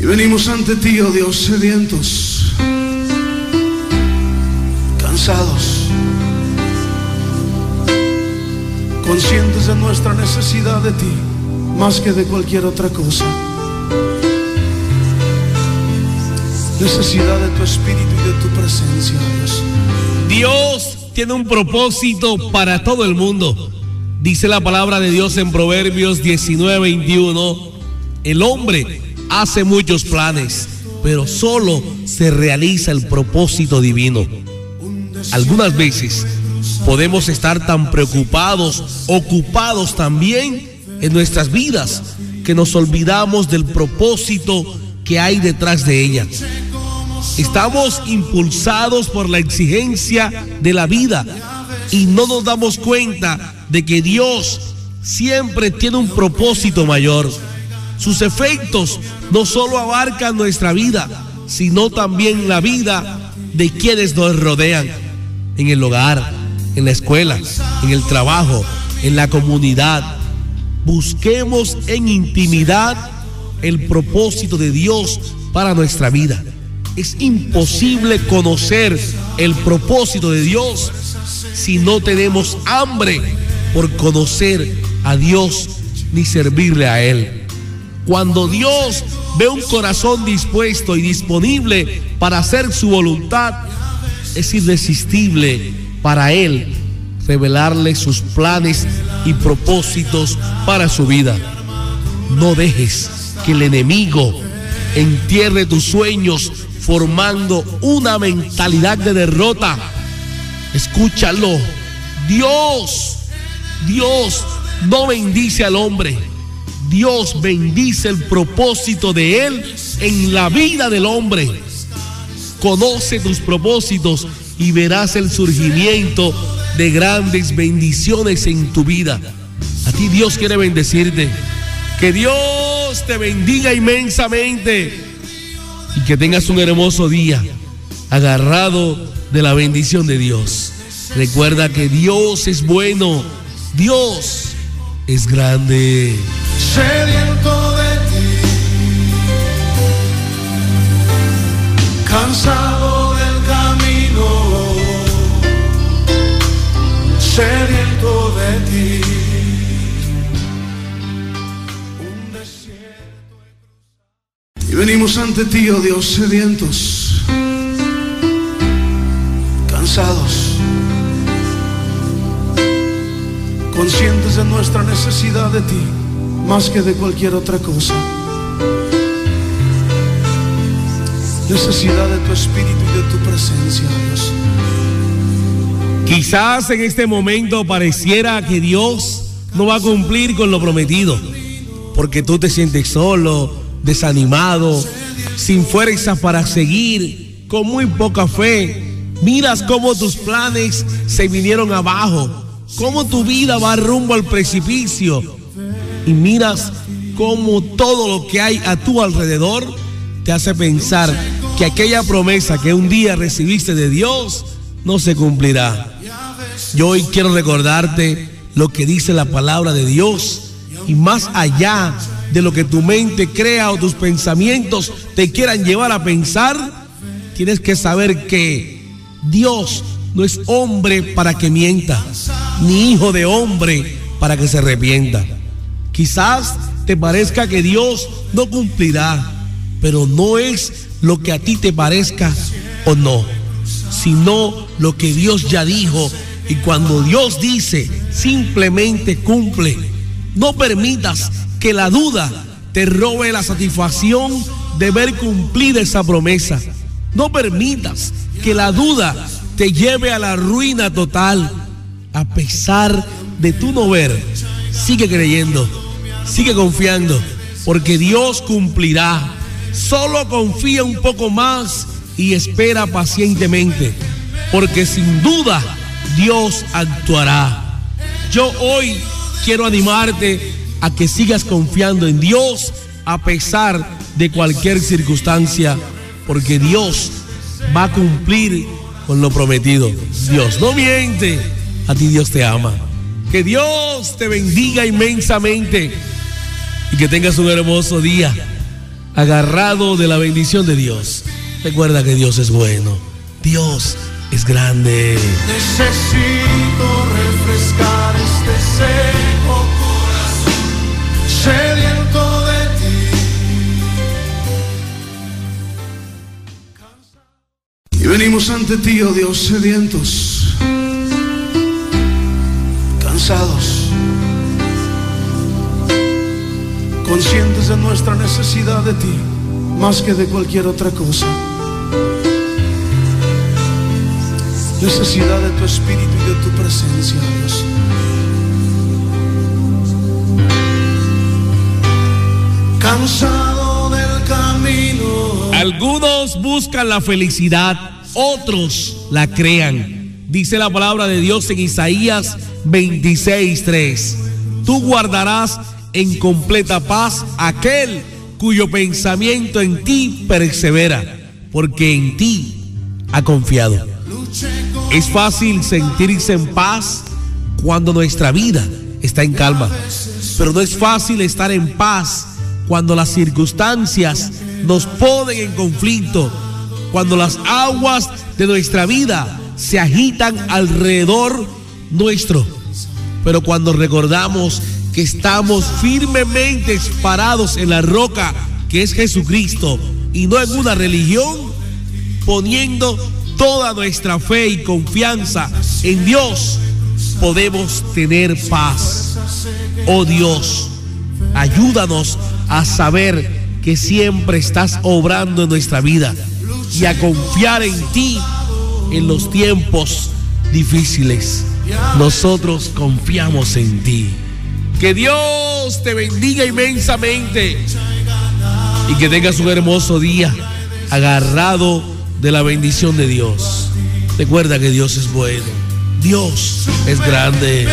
Y venimos ante ti, oh Dios, sedientos, cansados, conscientes de nuestra necesidad de ti, más que de cualquier otra cosa. Necesidad de tu espíritu y de tu presencia, Dios. Dios tiene un propósito para todo el mundo. Dice la palabra de Dios en Proverbios 19, 21. El hombre hace muchos planes, pero solo se realiza el propósito divino. Algunas veces podemos estar tan preocupados, ocupados también en nuestras vidas, que nos olvidamos del propósito que hay detrás de ella. Estamos impulsados por la exigencia de la vida y no nos damos cuenta de que Dios siempre tiene un propósito mayor. Sus efectos no solo abarcan nuestra vida, sino también la vida de quienes nos rodean, en el hogar, en la escuela, en el trabajo, en la comunidad. Busquemos en intimidad el propósito de Dios para nuestra vida. Es imposible conocer el propósito de Dios si no tenemos hambre por conocer a Dios ni servirle a Él. Cuando Dios ve un corazón dispuesto y disponible para hacer su voluntad, es irresistible para Él revelarle sus planes y propósitos para su vida. No dejes que el enemigo entierre tus sueños formando una mentalidad de derrota. Escúchalo. Dios, Dios no bendice al hombre. Dios bendice el propósito de Él en la vida del hombre. Conoce tus propósitos y verás el surgimiento de grandes bendiciones en tu vida. A ti Dios quiere bendecirte. Que Dios te bendiga inmensamente y que tengas un hermoso día agarrado de la bendición de Dios. Recuerda que Dios es bueno, Dios es grande. Sediento de ti, cansado del camino, sediento de ti. Un desierto. Y venimos ante ti, oh Dios, sedientos, cansados, conscientes de nuestra necesidad de ti, más que de cualquier otra cosa. Necesidad de tu espíritu y de tu presencia, Dios. Quizás en este momento pareciera que Dios no va a cumplir con lo prometido, porque tú te sientes solo, desanimado, sin fuerzas para seguir, con muy poca fe. Miras cómo tus planes se vinieron abajo, cómo tu vida va rumbo al precipicio y miras cómo todo lo que hay a tu alrededor te hace pensar que aquella promesa que un día recibiste de Dios no se cumplirá. Yo hoy quiero recordarte lo que dice la palabra de Dios y más allá de lo que tu mente crea o tus pensamientos te quieran llevar a pensar, tienes que saber que Dios no es hombre para que mienta, ni hijo de hombre para que se arrepienta. Quizás te parezca que Dios no cumplirá, pero no es lo que a ti te parezca o no, sino lo que Dios ya dijo. Y cuando Dios dice, simplemente cumple. No permitas que la duda te robe la satisfacción de ver cumplida esa promesa. No permitas que la duda te lleve a la ruina total. A pesar de tu no ver, sigue creyendo, sigue confiando, porque Dios cumplirá. Solo confía un poco más y espera pacientemente, porque sin duda Dios actuará. Yo hoy quiero animarte a que sigas confiando en Dios a pesar de cualquier circunstancia, porque Dios va a cumplir con lo prometido. Dios no miente, a ti Dios te ama. Que Dios te bendiga inmensamente y que tengas un hermoso día agarrado de la bendición de Dios. Recuerda que Dios es bueno. Dios es grande. Necesito refrescar este seco corazón sediento de ti. Y venimos ante ti, oh Dios, sedientos, cansados, conscientes de nuestra necesidad de ti, más que de cualquier otra cosa. necesidad de tu espíritu y de tu presencia, Dios. Cansado del camino. Algunos buscan la felicidad, otros la crean. Dice la palabra de Dios en Isaías 26:3. Tú guardarás en completa paz aquel cuyo pensamiento en ti persevera, porque en ti ha confiado. Es fácil sentirse en paz cuando nuestra vida está en calma, pero no es fácil estar en paz cuando las circunstancias nos ponen en conflicto, cuando las aguas de nuestra vida se agitan alrededor nuestro. Pero cuando recordamos que estamos firmemente parados en la roca que es Jesucristo y no en una religión, poniendo toda nuestra fe y confianza en Dios, podemos tener paz. Oh Dios, ayúdanos a saber que siempre estás obrando en nuestra vida y a confiar en ti en los tiempos difíciles. Nosotros confiamos en ti. Que Dios te bendiga inmensamente y que tengas un hermoso día agarrado de la bendición de Dios. Recuerda que Dios es bueno. Dios es grande.